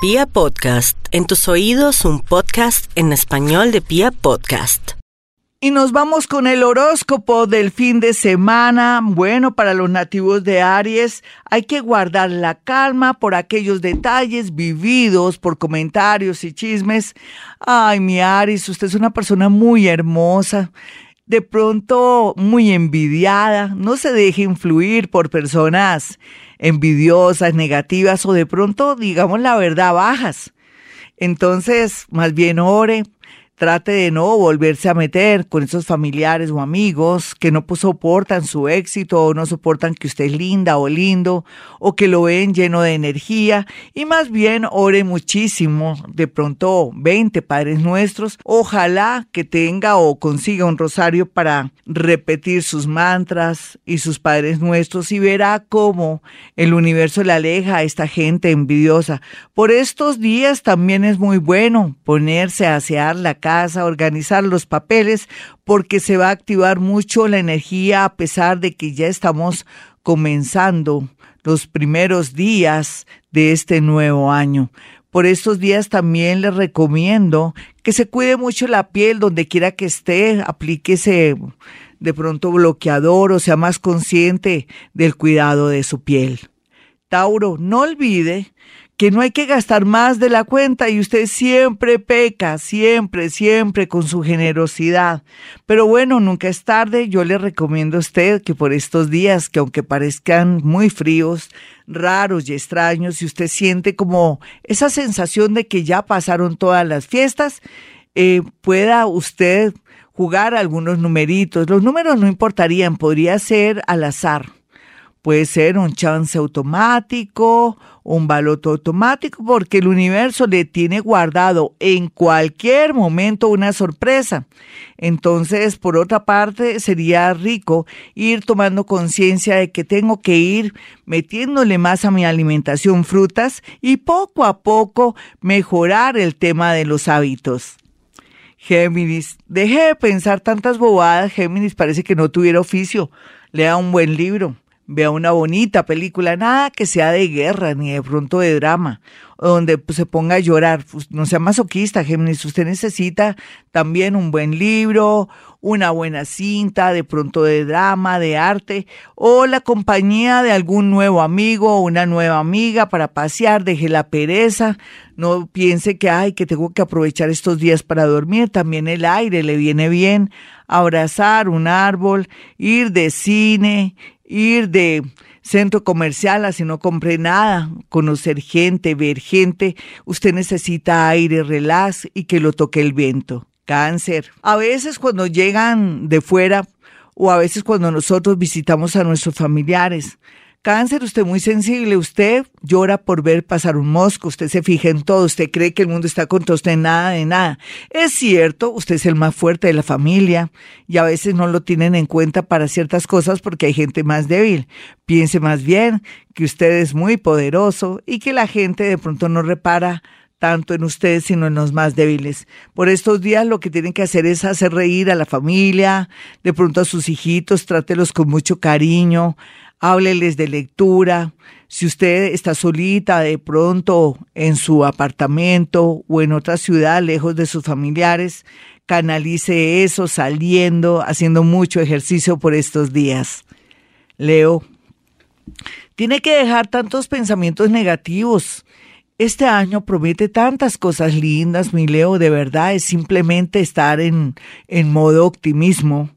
Pia Podcast, en tus oídos un podcast en español de Pia Podcast. Y nos vamos con el horóscopo del fin de semana. Bueno, para los nativos de Aries hay que guardar la calma por aquellos detalles vividos por comentarios y chismes. Ay, mi Aries, usted es una persona muy hermosa de pronto muy envidiada, no se deje influir por personas envidiosas, negativas o de pronto, digamos la verdad, bajas. Entonces, más bien ore, trate de no volverse a meter con esos familiares o amigos que no soportan su éxito o no soportan que usted es linda o lindo o que lo ven lleno de energía y más bien ore muchísimo, de pronto 20 Padres Nuestros, ojalá que tenga o consiga un rosario para repetir sus mantras y sus Padres Nuestros y verá cómo el universo le aleja a esta gente envidiosa. Por estos días también es muy bueno ponerse a asear la casa casa, organizar los papeles, porque se va a activar mucho la energía a pesar de que ya estamos comenzando los primeros días de este nuevo año. Por estos días también les recomiendo que se cuide mucho la piel donde quiera que esté, aplíquese de pronto bloqueador o sea más consciente del cuidado de su piel. Tauro, no olvide que no hay que gastar más de la cuenta y usted siempre peca, siempre, siempre con su generosidad. Pero bueno, nunca es tarde. Yo le recomiendo a usted que por estos días, que aunque parezcan muy fríos, raros y extraños, si usted siente como esa sensación de que ya pasaron todas las fiestas, eh, pueda usted jugar algunos numeritos. Los números no importarían, podría ser al azar Puede ser un chance automático, un baloto automático, porque el universo le tiene guardado en cualquier momento una sorpresa. Entonces, por otra parte, sería rico ir tomando conciencia de que tengo que ir metiéndole más a mi alimentación frutas y poco a poco mejorar el tema de los hábitos. Géminis, deje de pensar tantas bobadas, Géminis parece que no tuviera oficio. Lea un buen libro vea una bonita película, nada que sea de guerra ni de pronto de drama, donde pues, se ponga a llorar. Pues, no sea masoquista, Géminis. Usted necesita también un buen libro, una buena cinta, de pronto de drama, de arte, o la compañía de algún nuevo amigo o una nueva amiga para pasear, deje la pereza. No piense que, ay, que tengo que aprovechar estos días para dormir. También el aire le viene bien. Abrazar un árbol, ir de cine, ir de centro comercial así no compre nada, conocer gente, ver gente, usted necesita aire, relax y que lo toque el viento. Cáncer. A veces cuando llegan de fuera o a veces cuando nosotros visitamos a nuestros familiares, Cáncer, usted muy sensible, usted llora por ver pasar un mosco, usted se fija en todo, usted cree que el mundo está contra usted, nada de nada. Es cierto, usted es el más fuerte de la familia y a veces no lo tienen en cuenta para ciertas cosas porque hay gente más débil. Piense más bien que usted es muy poderoso y que la gente de pronto no repara tanto en usted, sino en los más débiles. Por estos días lo que tienen que hacer es hacer reír a la familia, de pronto a sus hijitos, trátelos con mucho cariño, hábleles de lectura. Si usted está solita de pronto en su apartamento o en otra ciudad lejos de sus familiares, canalice eso saliendo, haciendo mucho ejercicio por estos días. Leo, tiene que dejar tantos pensamientos negativos. Este año promete tantas cosas lindas, mi Leo, de verdad es simplemente estar en, en modo optimismo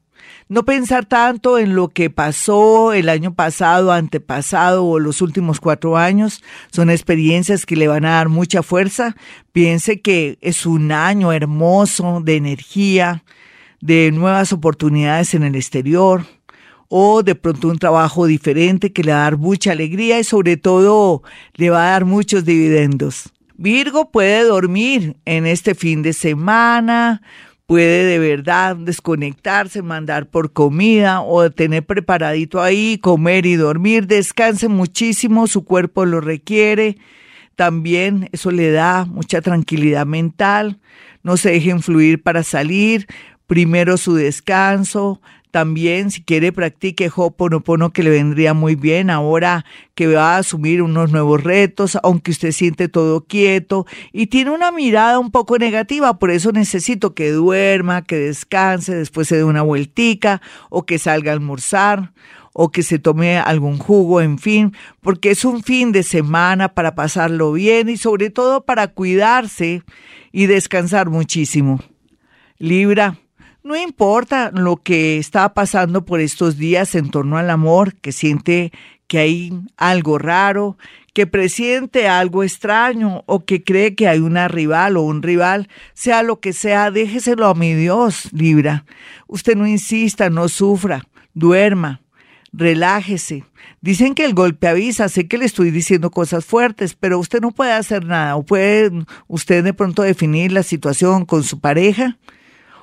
no pensar tanto en lo que pasó el año pasado, antepasado o los últimos cuatro años. Son experiencias que le van a dar mucha fuerza. Piense que es un año hermoso de energía, de nuevas oportunidades en el exterior o de pronto un trabajo diferente que le va a dar mucha alegría y sobre todo le va a dar muchos dividendos. Virgo puede dormir en este fin de semana, puede de verdad desconectarse, mandar por comida o tener preparadito ahí, comer y dormir, descanse muchísimo, su cuerpo lo requiere. También eso le da mucha tranquilidad mental, no se deje influir para salir, primero su descanso, También, si quiere, practique Hoponopono, que le vendría muy bien ahora que va a asumir unos nuevos retos, aunque usted siente todo quieto y tiene una mirada un poco negativa. Por eso necesito que duerma, que descanse, después se dé una vueltica o que salga a almorzar o que se tome algún jugo, en fin, porque es un fin de semana para pasarlo bien y sobre todo para cuidarse y descansar muchísimo. Libra, no importa lo que está pasando por estos días en torno al amor, que siente que hay algo raro, que presiente algo extraño o que cree que hay una rival o un rival, sea lo que sea, déjeselo a mi Dios, Libra. Usted no insista, no sufra, duerma, relájese. Dicen que el golpe avisa, sé que le estoy diciendo cosas fuertes, pero usted no puede hacer nada. ¿O puede usted de pronto definir la situación con su pareja?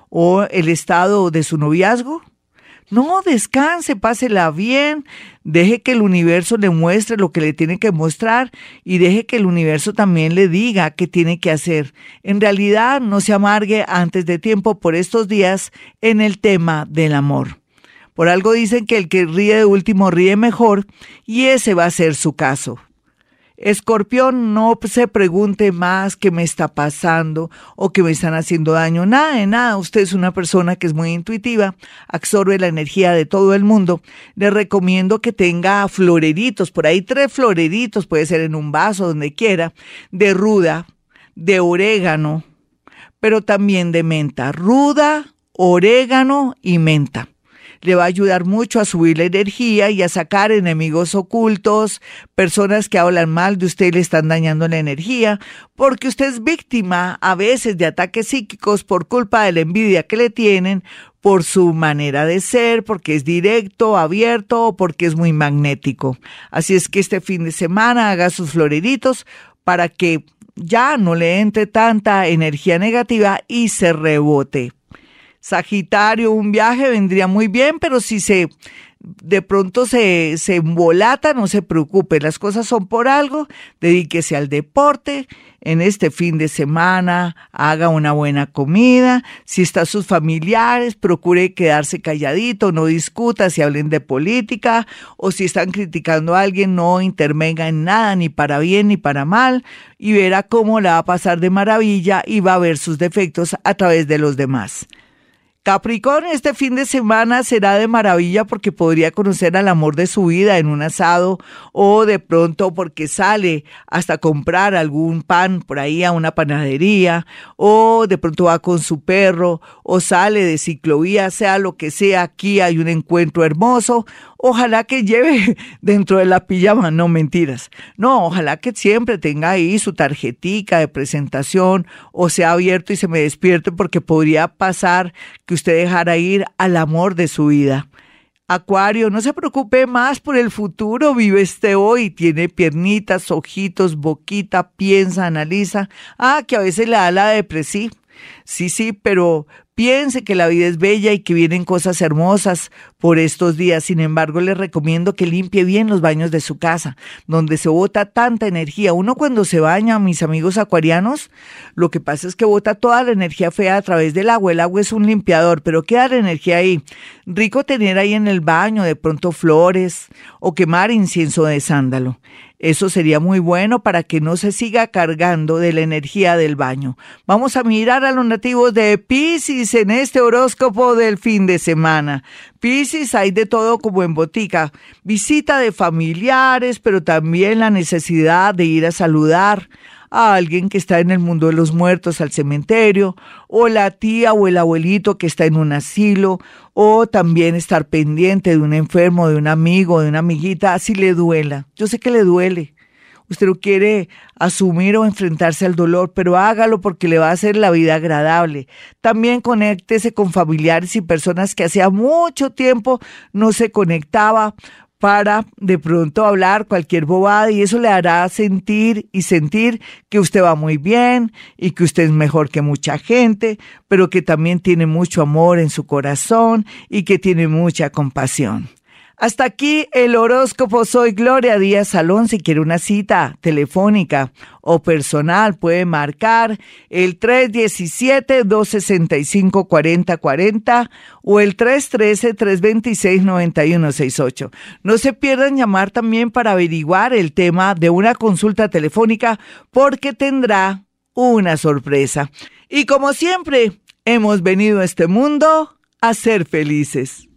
O el estado de su noviazgo? No, descanse, pásela bien, deje que el universo le muestre lo que le tiene que mostrar y deje que el universo también le diga qué tiene que hacer. En realidad, no se amargue antes de tiempo por estos días en el tema del amor. Por algo dicen que el que ríe de último ríe mejor y ese va a ser su caso. Escorpión, no se pregunte más qué me está pasando o que me están haciendo daño. Nada de nada. Usted es una persona que es muy intuitiva, absorbe la energía de todo el mundo. Le recomiendo que tenga floreritos, por ahí tres floreritos, puede ser en un vaso, donde quiera, de ruda, de orégano, pero también de menta. Ruda, orégano y menta le va a ayudar mucho a subir la energía y a sacar enemigos ocultos, personas que hablan mal de usted y le están dañando la energía, porque usted es víctima a veces de ataques psíquicos por culpa de la envidia que le tienen, por su manera de ser, porque es directo, abierto o porque es muy magnético. Así es que este fin de semana haga sus floreritos para que ya no le entre tanta energía negativa y se rebote. Sagitario, un viaje vendría muy bien, pero si se de pronto se, se embolata, no se preocupe, las cosas son por algo, dedíquese al deporte, en este fin de semana haga una buena comida, si están sus familiares, procure quedarse calladito, no discuta si hablen de política o si están criticando a alguien, no intervenga en nada, ni para bien ni para mal, y verá cómo la va a pasar de maravilla y va a ver sus defectos a través de los demás. Capricornio, este fin de semana será de maravilla porque podría conocer al amor de su vida en un asado o de pronto porque sale hasta comprar algún pan por ahí a una panadería o de pronto va con su perro o sale de ciclovía, sea lo que sea, aquí hay un encuentro hermoso Ojalá que lleve dentro de la pijama, no mentiras. No, ojalá que siempre tenga ahí su tarjetica de presentación o sea abierto y se me despierte porque podría pasar que usted dejara ir al amor de su vida. Acuario, no se preocupe más por el futuro, vive este hoy, tiene piernitas, ojitos, boquita, piensa, analiza. Ah, que a veces le da la depresión. Sí, sí, pero Piense que la vida es bella y que vienen cosas hermosas por estos días. Sin embargo, le recomiendo que limpie bien los baños de su casa, donde se bota tanta energía. Uno cuando se baña, mis amigos acuarianos, lo que pasa es que bota toda la energía fea a través del agua. El agua es un limpiador, pero queda la energía ahí. Rico tener ahí en el baño de pronto flores o quemar incienso de sándalo. Eso sería muy bueno para que no se siga cargando de la energía del baño. Vamos a mirar a los nativos de Pisces en este horóscopo del fin de semana. Pisces hay de todo como en botica. Visita de familiares, pero también la necesidad de ir a saludar a alguien que está en el mundo de los muertos al cementerio, o la tía o el abuelito que está en un asilo, o también estar pendiente de un enfermo, de un amigo, de una amiguita, así le duela. Yo sé que le duele. Usted no quiere asumir o enfrentarse al dolor, pero hágalo porque le va a hacer la vida agradable. También conéctese con familiares y personas que hacía mucho tiempo no se conectaba para de pronto hablar cualquier bobada y eso le hará sentir y sentir que usted va muy bien y que usted es mejor que mucha gente, pero que también tiene mucho amor en su corazón y que tiene mucha compasión. Hasta aquí el horóscopo. Soy Gloria Díaz Salón. Si quiere una cita telefónica o personal, puede marcar el 317-265-4040 o el 313-326-9168. No se pierdan llamar también para averiguar el tema de una consulta telefónica porque tendrá una sorpresa. Y como siempre, hemos venido a este mundo a ser felices.